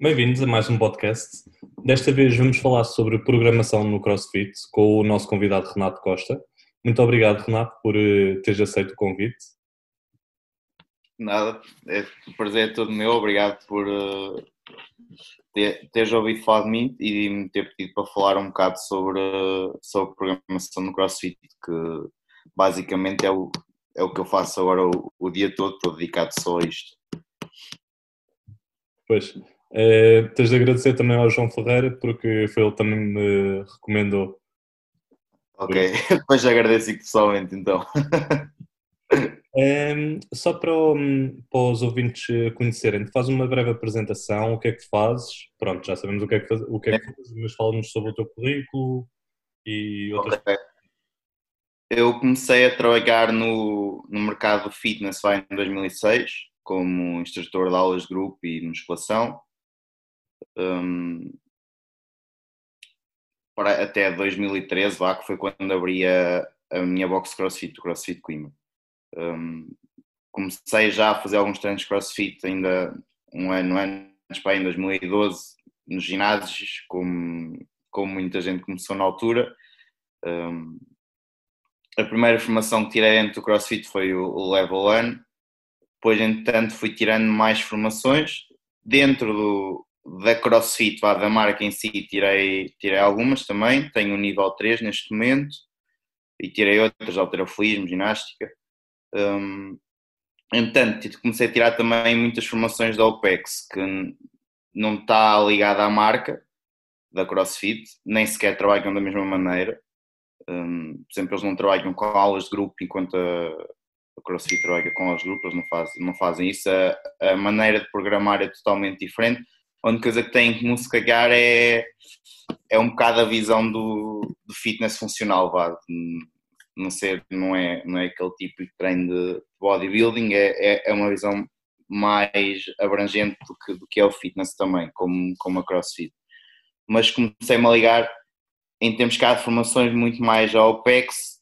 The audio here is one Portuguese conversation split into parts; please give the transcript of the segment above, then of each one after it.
Bem-vindos a mais um podcast. Desta vez vamos falar sobre programação no CrossFit com o nosso convidado Renato Costa. Muito obrigado, Renato, por uh, teres aceito o convite. Nada, é, o prazer é todo meu. Obrigado por uh, ter, teres ouvido falar de mim e me ter pedido para falar um bocado sobre, sobre programação no CrossFit, que basicamente é o, é o que eu faço agora o, o dia todo, estou dedicado só a isto. Pois, Uh, tens de agradecer também ao João Ferreira, porque foi ele que também me recomendou. Ok, depois agradeço pessoalmente então. um, só para, para, os ouvintes conhecerem, faz uma breve apresentação, o que é que fazes? Pronto, já sabemos o que é que, faz, o que, é que fazes, mas fala-nos sobre o teu currículo e outras okay. Eu comecei a trabalhar no, no mercado fitness em 2006, como instrutor de aulas de grupo e musculação um, para, até 2013, lá, que foi quando abri a, a minha box CrossFit, o CrossFit Coimbra. Um, comecei já a fazer alguns treinos CrossFit ainda um ano antes, para em 2012, nos ginásios, como, como muita gente começou na altura. Um, a primeira formação que tirei dentro do CrossFit foi o, o Level 1. Depois, entretanto, fui tirando mais formações. Dentro do, da CrossFit, vá, da marca em si, tirei, tirei algumas também. Tenho o nível 3 neste momento e tirei outras, alterofilismo, ginástica. Um, entretanto, comecei a tirar também muitas formações da OPEX, que não está ligada à marca da CrossFit, nem sequer trabalham da mesma maneira. Um, por exemplo, eles não trabalham com aulas de grupo enquanto a, a CrossFit trabalha com aulas de grupo, eles não fazem, não fazem isso. A, a maneira de programar é totalmente diferente a única coisa que tem que se calhar é, é um bocado a visão do, do fitness funcional, vá. Não, ser, não, é, não é aquele de treino de bodybuilding, é, é, é uma visão mais abrangente do que, do que é o fitness também, como, como a CrossFit. Mas comecei-me a ligar em termos de formações muito mais ao OPEX,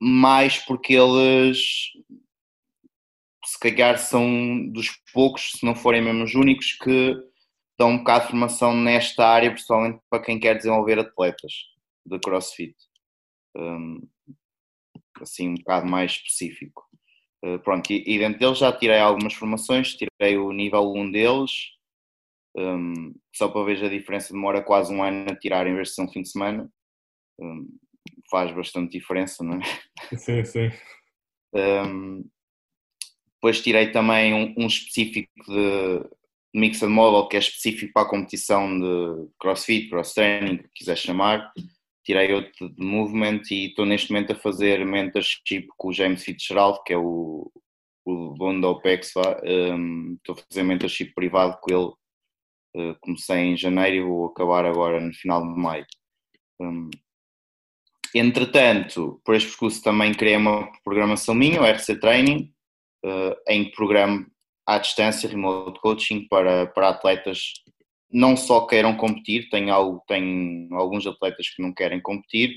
mais porque eles se calhar são dos poucos, se não forem mesmo os únicos, que dão um bocado de formação nesta área, principalmente para quem quer desenvolver atletas de crossfit. Um, assim, um bocado mais específico. Uh, pronto, e, e, dentro deles já tirei algumas formações, tirei o nível 1 deles, um, só para ver a diferença, demora quase um ano a tirar em vez de ser um fim de semana. Um, faz bastante diferença, não é? Sim, sim. Um, depois tirei também um, um específico de Mixed Model, que é específico para a competição de CrossFit, Cross Training, que quiser chamar. Tirei outro de Movement e estou neste momento a fazer mentorship com o James Fitzgerald, que é o, o dono da OPEX. Um, estou a fazer mentorship privado com ele. Uh, comecei em janeiro e vou acabar agora no final de maio. Um, entretanto, por este percurso também criei uma programação minha, o RC Training, uh, em programa à distância, remote coaching para, para atletas não só queiram competir, tem, algo, tem alguns atletas que não querem competir,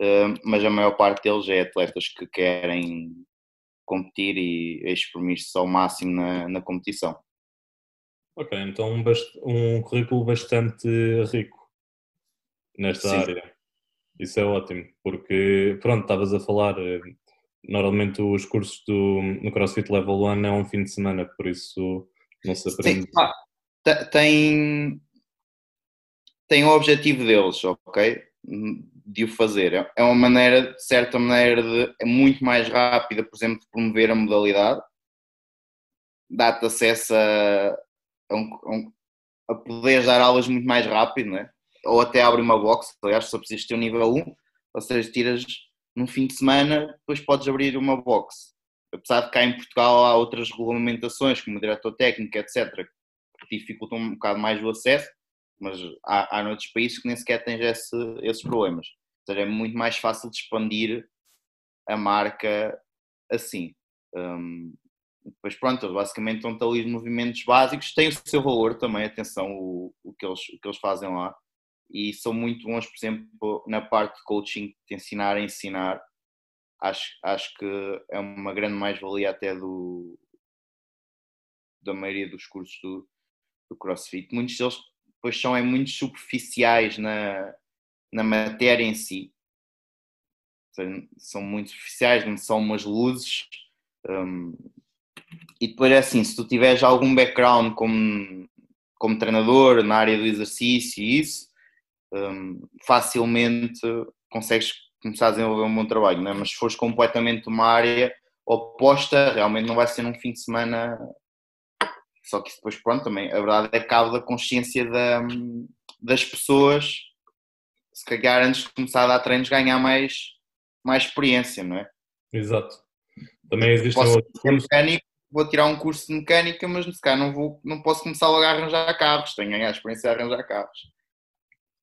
eh, mas a maior parte deles é atletas que querem competir e exprimir-se ao máximo na, na competição. Ok, então um, um currículo bastante rico nesta Sim. área. Isso é ótimo, porque pronto, estavas a falar eh, normalmente os cursos do, no CrossFit Level 1 é um fim de semana, por isso não se aprende. Sim, ah, tem, tem o objetivo deles, ok? De o fazer. É, é uma maneira, de certa maneira, de, é muito mais rápida, por exemplo, de promover a modalidade, dá-te acesso a, a, um, a poder dar aulas muito mais rápido, né? ou até abre uma box, aliás, só precisas ter o nível 1, ou seja, tiras num fim de semana, depois podes abrir uma box. Apesar de cá em Portugal há outras regulamentações, como o diretor técnico, etc., que dificultam um bocado mais o acesso, mas há, há noutros países que nem sequer tens esse, esses problemas. Ou seja, é muito mais fácil de expandir a marca assim. Um, pronto, basicamente estão ali os movimentos básicos, tem o seu valor também, atenção, o, o, que, eles, o que eles fazem lá. e são muito bons, por exemplo, na parte de coaching, de ensinar a ensinar. Acho, acho que é uma grande mais-valia até do, da maioria dos cursos do, do CrossFit. Muitos deles depois são é, muito superficiais na, na matéria em si. São muito superficiais, não são umas luzes. Um, e depois é assim, se tu tiveres algum background como, como treinador na área do exercício e isso, um, facilmente consegues começar a desenvolver um bom trabalho, é? mas se fores completamente uma área oposta, realmente não vai ser num fim de semana. Só que depois, pronto, também a verdade é que cabe da consciência da, das pessoas, se calhar antes de começar a dar treinos, ganhar mais, mais experiência, não é? Exato. Também existe Posso outros mecânico, vou tirar um curso de mecânica, mas se calhar não, vou, não posso começar logo a arranjar carros, tenho que ganhar experiência a arranjar carros.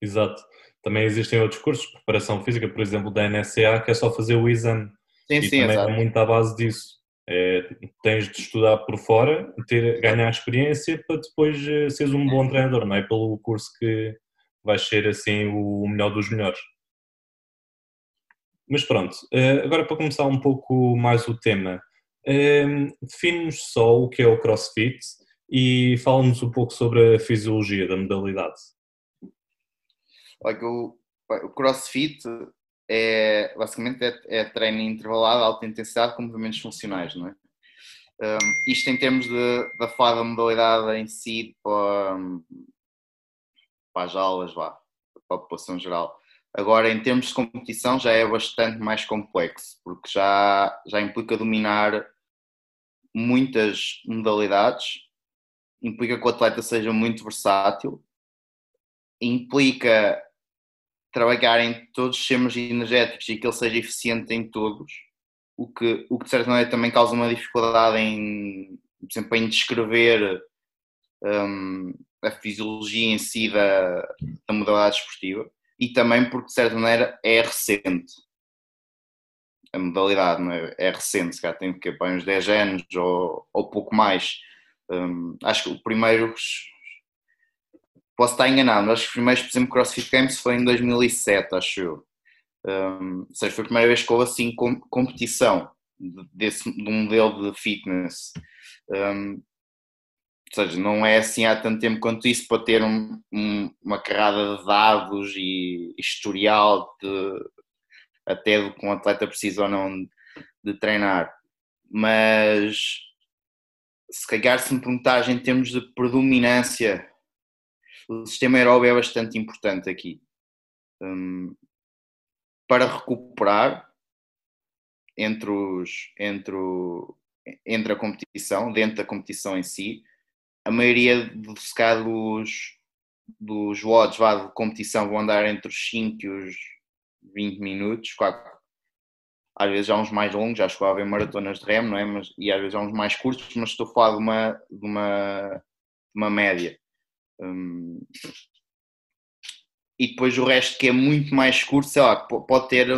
Exato. Também existem outros cursos de preparação física, por exemplo, da NSA, que é só fazer o exame. Sim, e sim, também exato. é muito à base disso. É, tens de estudar por fora, ter, ganhar experiência para depois eh, seres um bom treinador, não é pelo curso que vais ser assim o melhor dos melhores. Mas pronto, eh, agora para começar um pouco mais o tema, define-nos só o que é o CrossFit e fala-nos um pouco sobre a fisiologia da modalidade. O CrossFit é basicamente é, é treino intervalado, alta intensidade com movimentos funcionais, não é? Um, isto em termos de, da fada modalidade em si para, para as aulas, vá, para a população geral. Agora, em termos de competição, já é bastante mais complexo, porque já, já implica dominar muitas modalidades, implica que o atleta seja muito versátil, implica trabalhar em todos os sistemas energéticos e que ele seja eficiente em todos, o que, o que de certa maneira também causa uma dificuldade em, por exemplo, em descrever um, a fisiologia em si da, da modalidade esportiva e também porque de certa maneira é recente a modalidade, é? é recente, se calhar tem que uns 10 anos ou, ou pouco mais. Um, acho que o primeiro, posso estar enganado, mas os primeiros, por exemplo, CrossFit Games foi em 2007, acho eu. Um, ou seja, foi a primeira vez que houve assim competição desse, de um modelo de fitness. Um, ou seja, não é assim há tanto tempo quanto isso para ter um, um, uma carrada de dados e historial de, até do que um atleta precisa ou não de treinar. Mas se calhar se me perguntares em termos de predominância, o sistema aeróbio é bastante importante aqui. Um, para recuperar entre, os, entre, o, entre a competição, dentro da competição em si, a maioria dos, dos, dos WODs vá, de competição vão andar entre os 5 e os 20 minutos, às vezes há uns mais longos, já chegou a haver maratonas de remo, não é? Mas, e às vezes há uns mais curtos, mas estou a falar de uma, de uma, de uma média. Hum, e depois o resto que é muito mais curto, sei lá, pode ter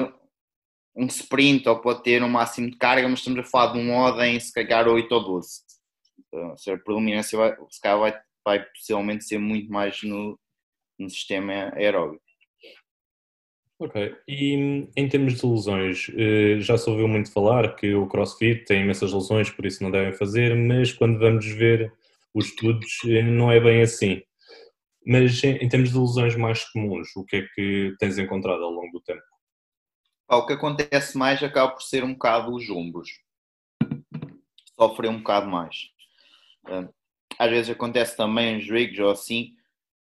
um sprint ou pode ter um máximo de carga, mas estamos a falar de um OD em se calhar 8 ou 12. Então, a predominância vai, se calhar vai, vai possivelmente ser muito mais no, no sistema aeróbico. Ok, e em termos de lesões, eh, já se ouviu muito falar que o CrossFit tem imensas lesões, por isso não devem fazer, mas quando vamos ver os estudos eh, não é bem assim. Mas em termos de lesões mais comuns, o que é que tens encontrado ao longo do tempo? O que acontece mais acaba por ser um bocado os ombros. Sofrem um bocado mais. Às vezes acontece também os rigs ou assim,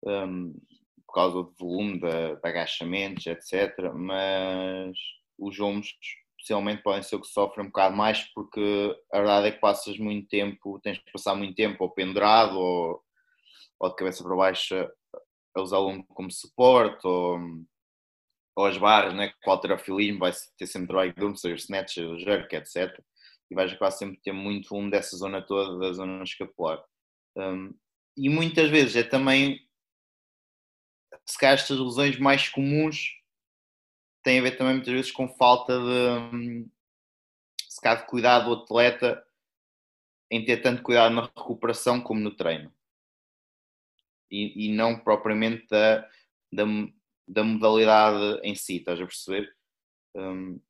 por causa do volume de, de, agachamentos, etc. Mas os ombros especialmente podem ser o que sofrem um bocado mais porque a verdade é que passas muito tempo, tens que passar muito tempo ou pendurado ou, ou de cabeça para baixo a usar o como suporte ou, ou as barras, né, com o alterofilismo vai ter sempre de ombro, seja snatch, jerk, etc. E vais quase sempre ter muito volume dessa zona toda, da zona escapular. Um, e muitas vezes é também se calhar estas lesões mais comuns têm a ver também muitas vezes com falta de se calhar de cuidado do atleta em ter tanto cuidado na recuperação como no treino e, e não propriamente da da, da modalidade em si, estás a perceber? Um,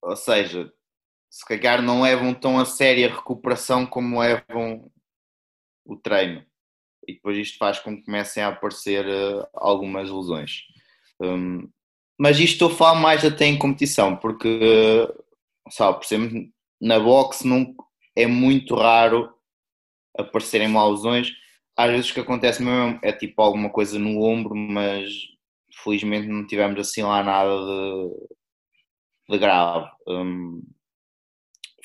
ou seja, se calhar não levam tão a sério a recuperação como levam o treino. E depois isto faz com que comecem a aparecer uh, algumas lesões. Um, mas isto eu falo mais até em competição, porque, sabe, por exemplo, na boxe não, é muito raro aparecerem lesões. Às vezes o que acontece mesmo é tipo alguma coisa no ombro, mas felizmente não tivemos assim lá nada de, de grave. Um,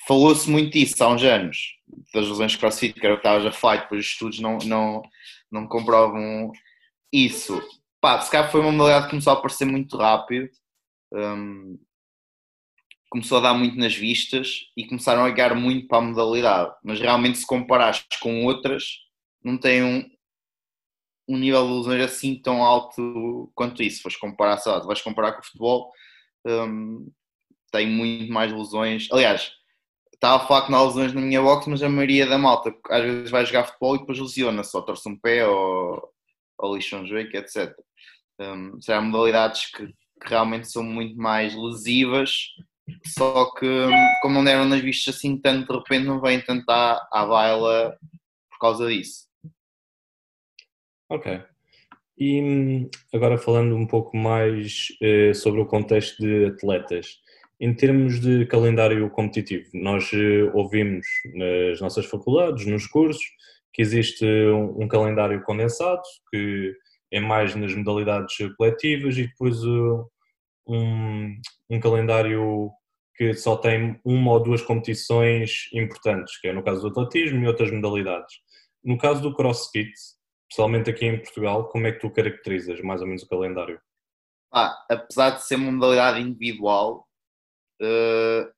Falou-se muito disso há uns anos, das lesões crossfit, que era o que estavas a falar, depois os estudos não, não, não comprovam isso. Pá, se calhar foi uma modalidade que começou a aparecer muito rápido, um, começou a dar muito nas vistas e começaram a ligar muito para a modalidade, mas realmente se comparares com outras, não tem um, um nível de lesões assim tão alto quanto isso. Se comparar, sei lá, vais comparar com o futebol, um, tem muito mais lesões. Aliás, estava a falar que não há lesões na minha box, mas a maioria da malta às vezes vai jogar futebol e depois lesiona só torce um pé ou, ou um joelho, etc. Um, será modalidades que, que, realmente são muito mais lesivas, só que como não deram nas vistas assim tanto, de repente não vêm tentar à baila por causa disso. Ok. E agora falando um pouco mais eh, sobre o contexto de atletas. Em termos de calendário competitivo, nós eh, ouvimos nas nossas faculdades, nos cursos, que existe um, um calendário condensado, que é mais nas modalidades coletivas, e depois uh, um, um calendário que só tem uma ou duas competições importantes, que é no caso do atletismo e outras modalidades. No caso do CrossFit, pessoalmente aqui em Portugal, como é que tu caracterizas mais ou menos o calendário? Ah, apesar de ser uma modalidade individual, uh,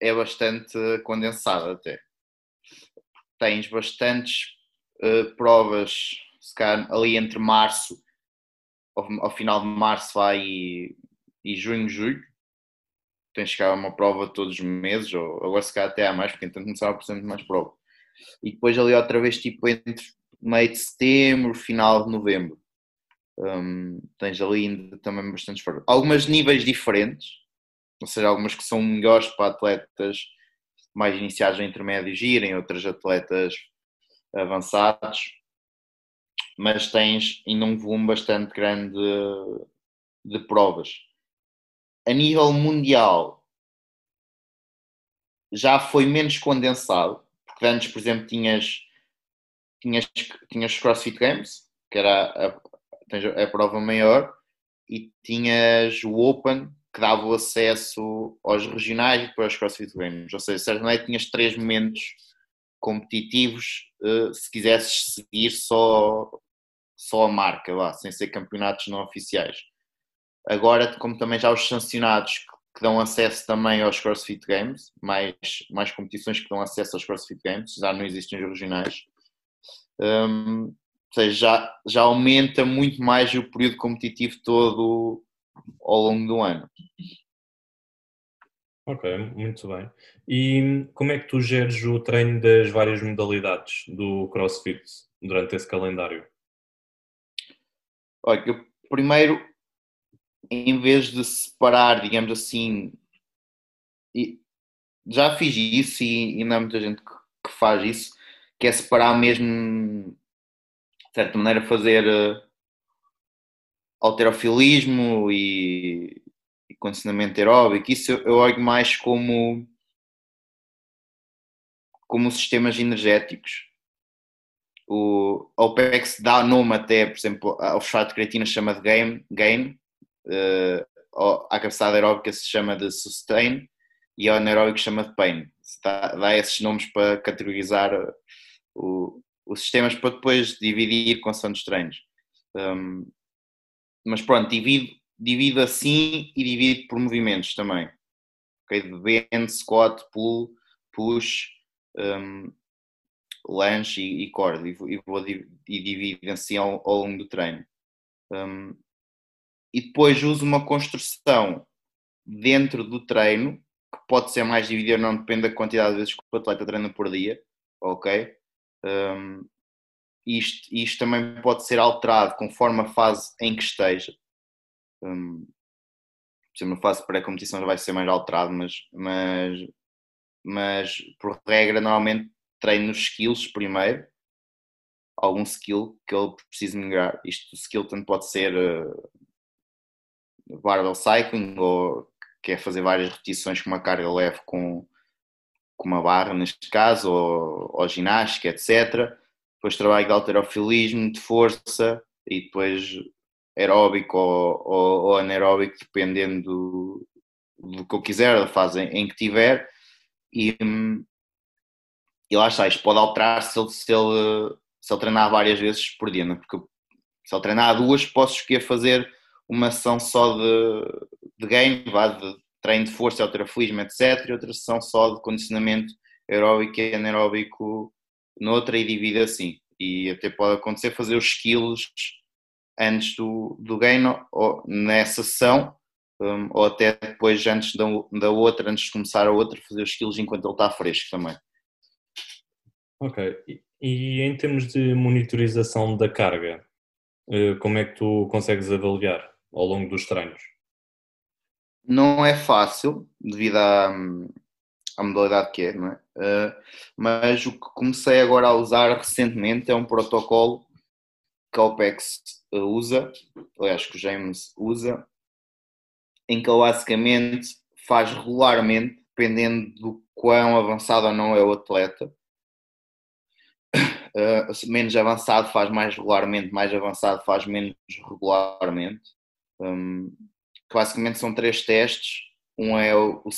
é bastante condensada até. Tens bastantes uh, provas, se calhar ali entre março, ao, ao final de março vai e, e junho, julho. Tens que uma prova todos os meses, ou agora se calhar até há mais, porque então começava por sempre mais prova. E depois ali outra vez tipo entre meio de setembro, final de novembro. Um, tens ali ainda também bastantes provas. Algumas níveis diferentes, ou seja, algumas que são melhores para atletas mais iniciados ou intermédios irem, outras atletas avançados, mas tens ainda um volume bastante grande de, de provas. A nível mundial já foi menos condensado, porque antes, por exemplo, tinhas, tinhas, tinhas CrossFit Games, que era a, a, a prova maior, e tinhas o Open, que dava o acesso aos regionais e depois aos CrossFit Games. Ou seja, certamente tinhas três momentos competitivos uh, se quisesses seguir só, só a marca, lá, sem ser campeonatos não oficiais. Agora, como também já os sancionados que dão acesso também aos CrossFit Games, mais, mais competições que dão acesso aos CrossFit Games, já não existem os regionais. Um, ou seja, já, já aumenta muito mais o período competitivo todo ao longo do ano. Ok, muito bem. E como é que tu geres o treino das várias modalidades do CrossFit durante esse calendário? Olha, eu primeiro, em vez de separar, digamos assim, já fiz isso e ainda há muita gente que faz isso, que é separar mesmo, de certa maneira, fazer eh, alterofilismo e, e condicionamento aeróbico, isso eu, olho mais como, como sistemas energéticos. O OPEX dá nome até, por exemplo, ao fosfato de creatina chama de gain, gain uh, a capacidade aeróbica se chama de sustain e ao anaeróbico chama de pain. Dá, dá esses nomes para categorizar o, os sistemas para depois dividir consoante os treinos. Um, mas pronto, divido, divido assim e divido por movimentos também. Okay? De bend, squat, pull, push, um, lunge e, e. E, e, vou, e divido assim ao, ao longo do treino. Um, e depois uso uma construção dentro do treino, que pode ser mais dividida, não depende da quantidade de vezes que o atleta treina por dia, ok? Um, isto, isto também pode ser alterado conforme a fase em que esteja. Um, se uma fase pré-competição vai ser mais alterado, mas, mas, mas por regra, normalmente treino nos skills primeiro, algum skill que ele precise melhorar. Isto skill tanto pode ser uh, barbell cycling ou quer fazer várias repetições com uma carga leve com, com uma barra neste caso, ou, ou ginástica, etc. Depois trabalho de alterofilismo, de força e depois aeróbico ou, ou, ou anaeróbico, dependendo do, do, que eu quiser, da fase em, que tiver. E, e lá está, isto pode alterar se ele, se ele, se ele treinar várias vezes por dia, né? porque se ele treinar duas, posso escolher fazer uma sessão só de, de game, vá, de treino de força, alterofilismo, etc. E outra sessão só de condicionamento aeróbico e anaeróbico noutra e divide assim. E até pode acontecer fazer os skills antes do, do game ou nessa sessão, um, ou até depois antes da, da outra, antes de começar a outra, fazer os skills enquanto ele está fresco também. Ok. E, em termos de monitorização da carga, eh, como é que tu consegues avaliar ao longo dos treinos? Não é fácil, devido à, à modalidade que é, não é? Uh, mas o que comecei agora a usar recentemente é um protocolo que a OPEX usa, aliás, que o James usa, em que ele basicamente faz regularmente, dependendo do quão avançado ou não é o atleta. Uh, menos avançado faz mais regularmente, mais avançado faz menos regularmente. Um, basicamente são três testes. Um é o, o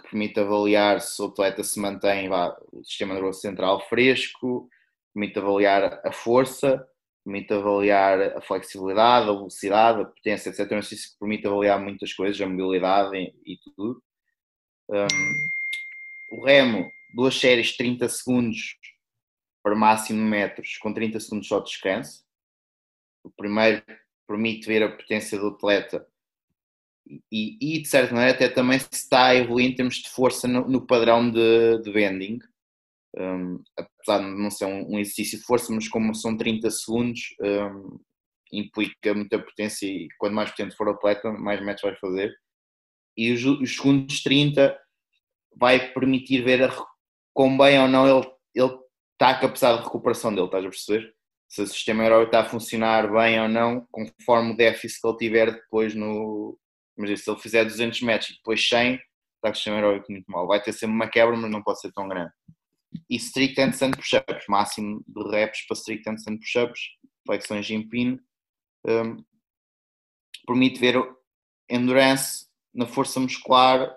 que permite avaliar se o atleta se mantém vá, o sistema nervoso central fresco, permite avaliar a força, permite avaliar a flexibilidade, a velocidade, a potência, etc. É um exercício que permite avaliar muitas coisas, a mobilidade e, tudo. Um, o remo, duas séries de 30 segundos para máximo metros, com 30 segundos só de descanso. O primeiro permite ver a potência do atleta e, e, de certa maneira até também se está a evoluir em termos de força no, no padrão de, de bending um, apesar de não ser um, um, exercício de força, mas como são 30 segundos um, implica muita potência e quanto mais potente for o atleta mais metros vai fazer e os, os segundos 30 vai permitir ver a, bem ou não ele, ele está a capacidade de recuperação dele, estás a perceber? se o sistema aeróbico está a funcionar bem ou não, conforme o déficit que ele tiver depois no. Mas se ele fizer 200 metros e depois 100, está com o sistema aeróbico muito mal. Vai ter sempre uma quebra, mas não pode ser tão grande. E strict handstand push-ups, máximo de reps para strict handstand push-ups, flexões de empino, um, permite ver endurance na força muscular,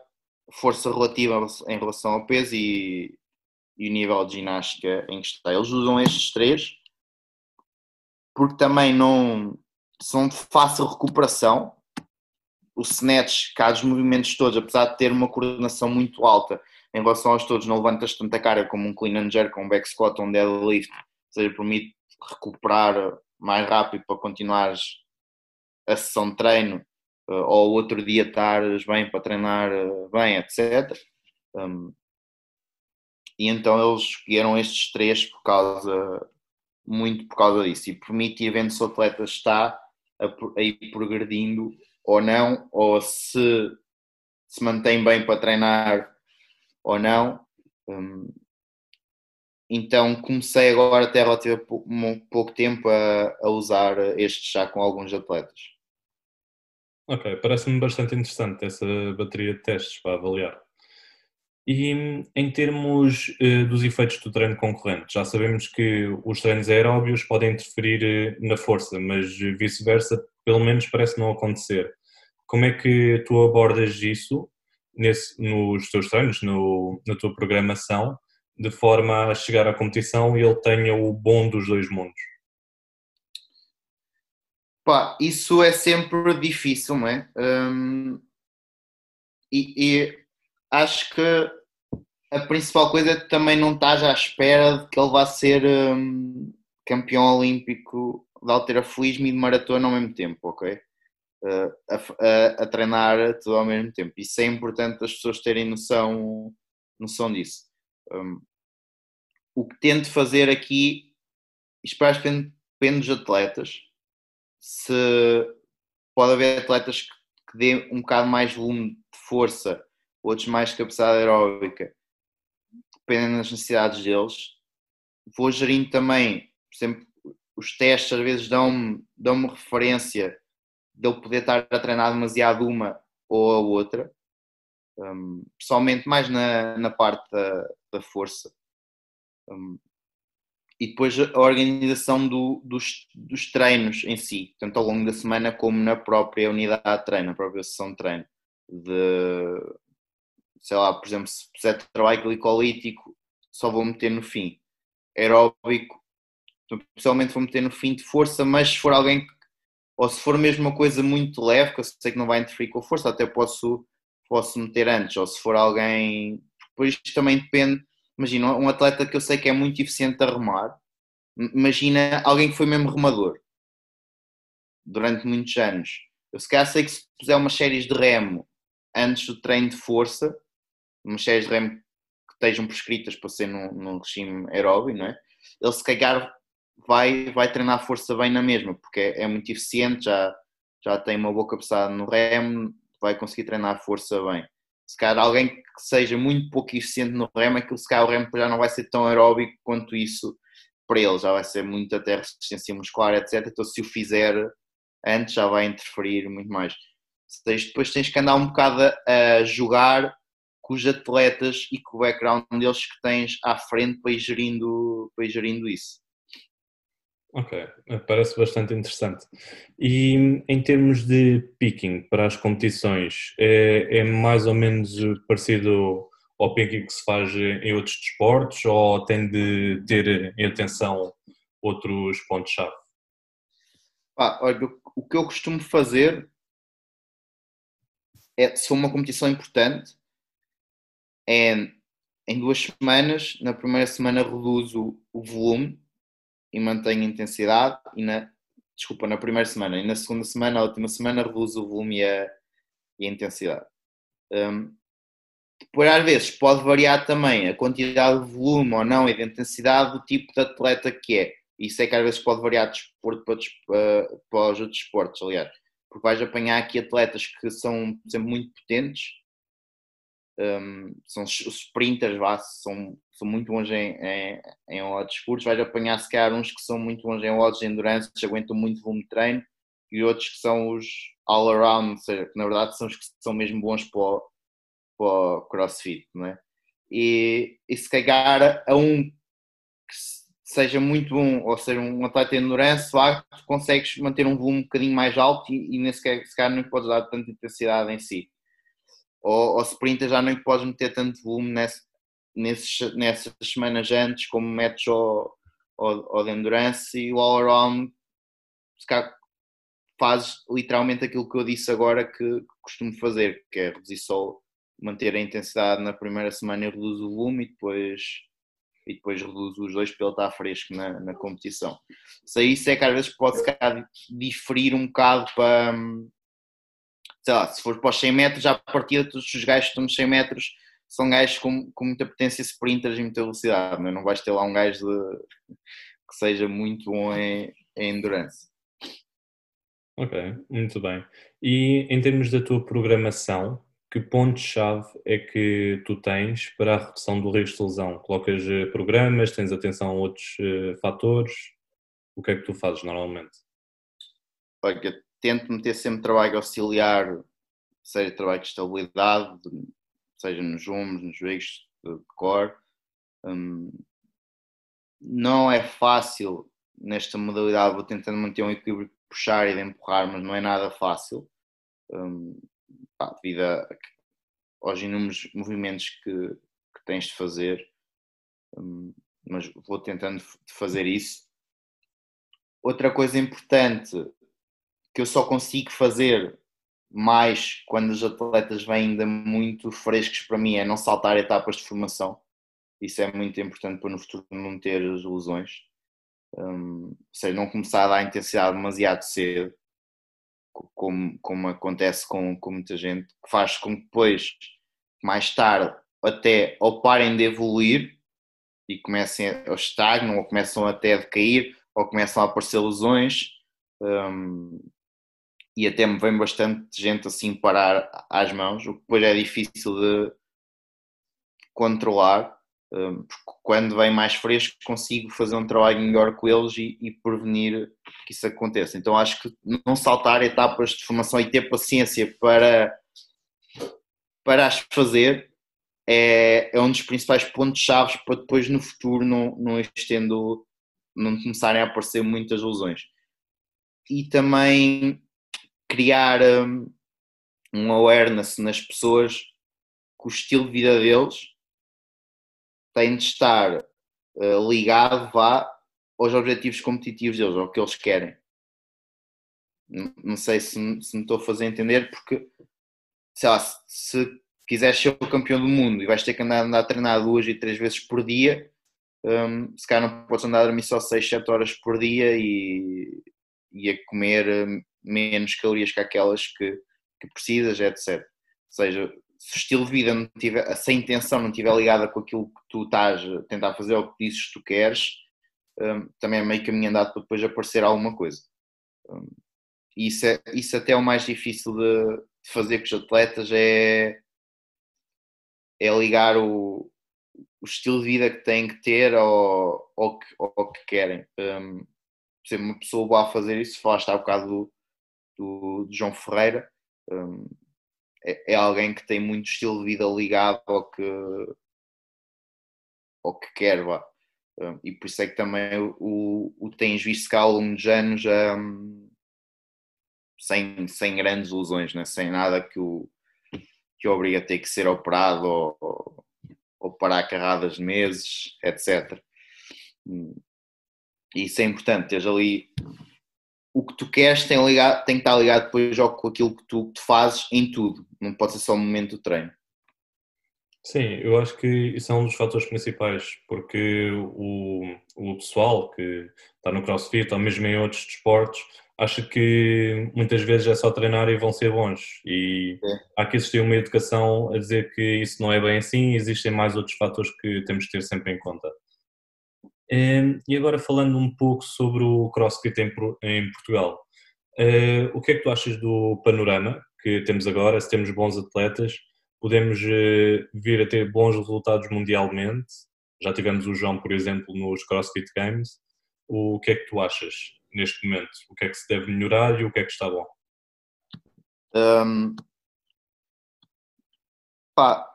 força relativa em relação ao peso e, e o nível de ginástica em que está. Eles usam estes três porque também não são de fácil recuperação. O snatch, cá os movimentos todos, apesar de ter uma coordenação muito alta em relação aos todos, não levantas tanta cara como um clean and jerk, um back squat, um deadlift, ou seja, permite recuperar mais rápido para continuares a sessão de treino eh, ou outro dia estares bem para treinar eh, bem, etc. Um, e então eles escolheram estes três por causa muito por causa disso. E permite ir vendo se o atleta está a, a ir progredindo ou não, ou se se mantém bem para treinar ou não. Um, então comecei agora até relativamente pouco, tempo a, a, usar este já com alguns atletas. Ok, parece-me bastante interessante essa bateria de testes para avaliar. E em termos uh, dos efeitos do treino concorrente, já sabemos que os treinos aeróbios podem interferir uh, na força, mas vice-versa, pelo menos parece não acontecer. Como é que tu abordas isso nesse, nos teus treinos, no, na tua programação, de forma a chegar à competição e ele tenha o bom dos dois mundos? Pá, isso é sempre difícil, não é? Hum, e, e acho que a principal coisa é que também não estás à espera de que ele vá ser um, campeão olímpico de alterofilismo e de maratona ao mesmo tempo, ok? A, a, a, treinar tudo ao mesmo tempo. Isso é importante as pessoas terem noção, noção disso. Um, o que tento fazer aqui isto parece depende, depende dos atletas. Se pode haver atletas que, que dê um bocado mais volume de força, outros mais capacidade aeróbica, dependendo das necessidades deles. Vou gerindo também, por exemplo, os testes às vezes dão-me dão referência de eu poder estar a treinar demasiado uma ou a outra, um, pessoalmente mais na, na parte da, da força. Um, e depois a organização do, dos, dos treinos em si, tanto ao longo da semana como na própria unidade de treino, na própria sessão de treino. De, sei lá, por exemplo, se puser trabalho glicolítico, só vou meter no fim. Aeróbico, pessoalmente vou meter no fim de força, mas se for alguém que, ou se for mesmo uma coisa muito leve, que eu sei que não vai interferir com a força, até posso, posso meter antes, ou se for alguém, depois também depende Imagina, um atleta que eu sei que é muito eficiente a remar, imagina alguém que foi mesmo remador durante muitos anos. Eu se calhar sei que se puser umas séries de remo antes do treino de força, umas séries de remo que estejam prescritas para ser num, num regime aeróbio, não é? Ele se calhar vai, vai treinar força bem na mesma, porque é, é muito eficiente, já, já tem uma boa capacidade no remo, vai conseguir treinar força bem se calhar alguém que seja muito pouco eficiente no remo, aquilo se calhar o remo já não vai ser tão aeróbico quanto isso para ele, já vai ser muito até resistência muscular, etc. Então se o fizer antes já vai interferir muito mais. Depois tens que andar um bocado a jogar com os atletas e com o background deles que tens à frente para ir gerindo, para ir gerindo isso. Ok, parece bastante interessante. E em termos de picking para as competições, é, é mais ou menos parecido ao picking que se faz em outros desportos ou tem de ter em atenção outros pontos-chave? Ah, olha, o que eu costumo fazer é, se for uma competição importante, é em duas semanas, na primeira semana reduzo o volume e mantenho intensidade e na, desculpa, na primeira semana e na segunda semana, a última semana, reduzo o volume e a, e a intensidade. Um, depois, às vezes, pode variar também a quantidade de volume ou não e de intensidade do tipo de atleta que é. Isso é que às vezes pode variar de desporto para, para os outros esportes, aliás. Porque vais apanhar aqui atletas que são, por exemplo, muito potentes um, são os sprinters, vá, são, são muito bons em, em, em odds curtos, vais apanhar se calhar uns que são muito bons em odds de endurance, que aguentam muito volume de treino, e outros que são os all around, ou seja, que na verdade são os que são mesmo bons para o, para o crossfit, não é? E, e se calhar a um que seja muito bom, ou seja, um atleta de endurance, lá tu consegues manter um volume um bocadinho mais alto e, e nem sequer, se calhar não podes dar tanta intensidade em si ou, ou sprinter já nem podes meter tanto volume nesse, nesses, nessas semanas antes, como metes ao de endurance e o all around fazes literalmente aquilo que eu disse agora que, que costumo fazer, que é reduzir só, manter a intensidade na primeira semana e reduz o volume e depois e depois reduz os dois ele estar fresco na, na competição. Se isso é que às vezes pode ficar diferir um bocado para, sei lá, se for para os 100 metros, já a partir de todos os gajos que estão nos 100 metros são gajos com, com muita potência sprinters e muita velocidade, não, é? não vais ter lá um gajo de, que seja muito bom em, em endurance. Ok, muito bem. E em termos da tua programação, que pontos-chave é que tu tens para a redução do risco de lesão? Colocas eh, programas, tens atenção a outros uh, fatores? O que é que tu fazes normalmente? Olha, tento meter sempre trabalho auxiliar, seja trabalho de estabilidade, seja nos ombros, nos joelhos de core. Um, não é fácil nesta modalidade, vou tentando manter um equilíbrio de puxar e de empurrar, mas não é nada fácil, um, pá, devido a, aos inúmeros movimentos que, que tens de fazer, um, mas vou tentando fazer isso. Outra coisa importante que eu só consigo fazer mais quando os atletas vêm ainda muito frescos para mim é não saltar etapas de formação. Isso é muito importante para no futuro não ter as. Um, ou seja, não começar a dar intensidade demasiado cedo, como, como acontece com, com muita gente, que faz com que depois, mais tarde, até ou parem de evoluir e comecem a estagnam ou começam até a decair ou começam a aparecer lesões. Um, e até me vem bastante gente assim parar às mãos, o que depois é difícil de controlar, um, porque quando vem mais fresco consigo fazer um trabalho melhor com eles e, e, prevenir que isso aconteça. Então acho que não saltar etapas de formação e ter paciência para, para as fazer é, é um dos principais pontos-chave para depois no futuro não, não estendo, não começarem a aparecer muitas lesões. E também criar um, um awareness nas pessoas que o estilo de vida deles tem de estar uh, ligado vá, aos objetivos competitivos deles, ao que eles querem. Não, não sei se, se me estou a fazer entender, porque sei lá, se, se quiseres ser o campeão do mundo e vais ter que andar, andar a treinar duas e três vezes por dia, um, se calhar não podes andar a dormir só 6, 7 horas por dia e, e a comer hum, menos calorias que aquelas que, que precisas, etc. Ou seja, se o estilo de vida não tiver, a intenção não estiver ligada com aquilo que tu estás a tentar fazer ou que dizes que tu queres, um, também é meio caminho andado para depois aparecer alguma coisa. Um, isso, é, isso até é o mais difícil de, de fazer com os atletas, é, é ligar o, o estilo de vida que têm que ter ao, ao, que, ao que querem. Um, ser uma pessoa boa a fazer isso, falaste há bocado do, do, do João Ferreira, um, é, é, alguém que tem muito estilo de vida ligado ao que, ao que quer, vá. Um, e por isso é que também o, o tens visto cá ao longo dos anos um, sem, sem grandes ilusões, né? sem nada que o, que o obriga a ter que ser operado ou, ou, ou parar carradas de meses, etc. E isso é importante, teres ali o que tu queres tem, ligado, tem que estar ligado depois ao, com aquilo que tu, tu fazes em tudo, não pode ser só o momento do treino. Sim, eu acho que isso é um dos fatores principais, porque o, o pessoal que está no crossfit ou mesmo em outros desportos acha que muitas vezes é só treinar e vão ser bons. E é. há que existir uma educação a dizer que isso não é bem assim, existem mais outros fatores que temos de ter sempre em conta. Ehm, e agora falando um pouco sobre o CrossFit em Portugal, eh, o que é que tu achas do panorama que temos agora? Se temos bons atletas, podemos eh, vir a ter bons resultados mundialmente? Já tivemos o João, por exemplo, nos CrossFit Games. O que é que tu achas neste momento? O que é que se deve melhorar e o que é que está bom? Um, pá,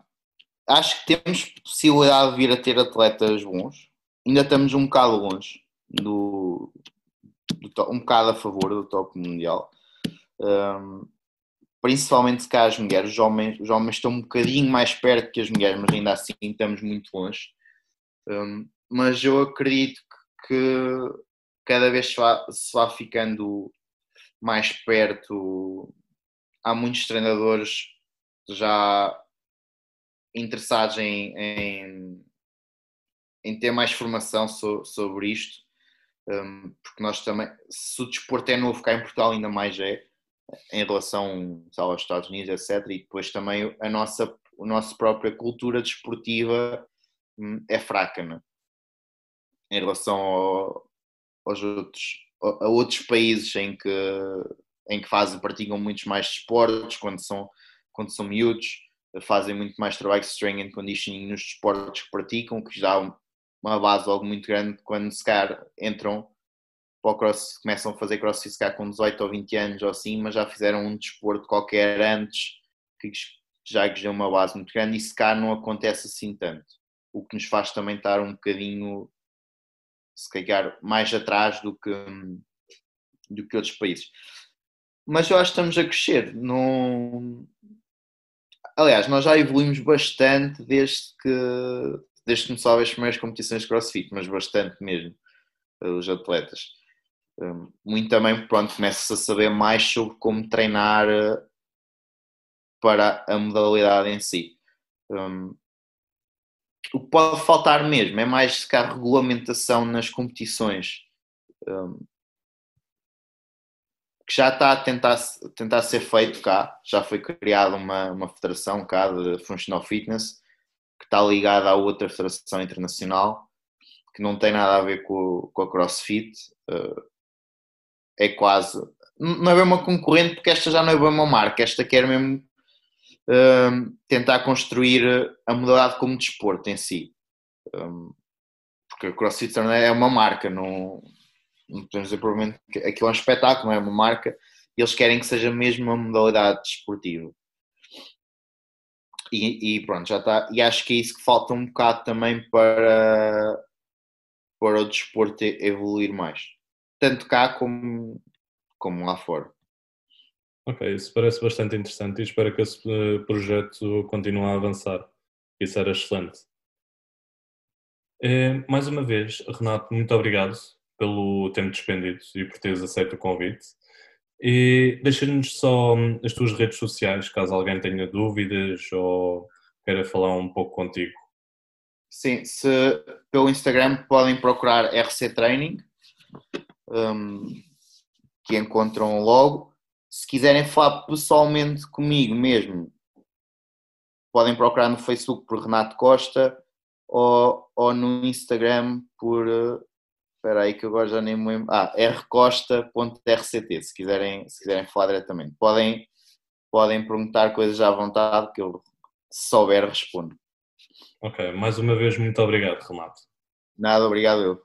acho que temos possibilidade de vir a ter atletas bons ainda estamos um bocado longe do, do um bocado a favor do top mundial. Um, principalmente se cá as mulheres, os homens, os homens estão um bocadinho mais perto que as mulheres, mas ainda assim estamos muito longe. Um, mas eu acredito que, cada vez se vai, se vai ficando mais perto. Há muitos treinadores já interessados em, em em ter mais formação so, sobre isto, um, porque nós também, se o desporto é novo cá em Portugal, ainda mais é, em relação aos Estados Unidos, etc. E depois também a nossa, a nossa própria cultura desportiva hum, é fraca, né? em relação ao, aos outros, a outros países em que, em que fazem, praticam muitos mais esportes quando são, quando são miúdos, fazem muito mais trabalho de strength and conditioning nos esportes que praticam, que já uma base logo muito grande quando se calhar entram para o cross, começam a fazer crossfit se calhar com 18 ou 20 anos ou assim, mas já fizeram um desporto qualquer antes que já lhes deu uma base muito grande e se calhar não acontece assim tanto. O que nos faz também estar um bocadinho se calhar mais atrás do que, do que outros países. Mas eu acho que estamos a crescer. Não... Aliás, nós já evoluímos bastante desde que desde que começava as primeiras competições de crossfit, mas bastante mesmo, os atletas. Hum, muito também, pronto, começa-se a saber mais sobre como treinar eh, para a modalidade em si. Um, o que pode faltar mesmo é mais se cá regulamentação nas competições. Um, que já está a tentar, tentar ser feito cá, já foi criada uma, uma federação cá de Functional Fitness, está ligada à outra federação internacional, que não tem nada a ver com, com a CrossFit. Uh, é quase. Não é bem uma concorrente, porque esta já não é bem uma marca, esta quer mesmo uh, tentar construir a modalidade como desporto em si. Um, porque a CrossFit é uma marca, não, não podemos dizer provavelmente que aquilo é um espetáculo, não é uma marca, e eles querem que seja mesmo uma modalidade desportiva. E, e, pronto, já está. E acho que é isso que falta um bocado também para, para o desporto evoluir mais. Tanto cá como, como lá fora. Ok, isso parece bastante interessante e espero que esse eh, projeto continue a avançar. Isso era excelente. É, mais uma vez, Renato, muito obrigado pelo tempo despendido e por teres aceito o convite. E deixa-nos só hum, as tuas redes sociais, caso alguém tenha dúvidas ou queira falar um pouco contigo. Sim, se pelo Instagram podem procurar RC Training, um, que encontram logo. Se quiserem falar pessoalmente comigo mesmo, podem procurar no Facebook por Renato Costa ou, ou no Instagram por Espera aí que agora já nem me lembro. Ah, rcosta.rct, se quiserem, se quiserem falar diretamente. Podem, podem perguntar coisas à vontade que eu, se souber, respondo. Ok, mais uma vez, muito obrigado, Renato. Nada, obrigado eu.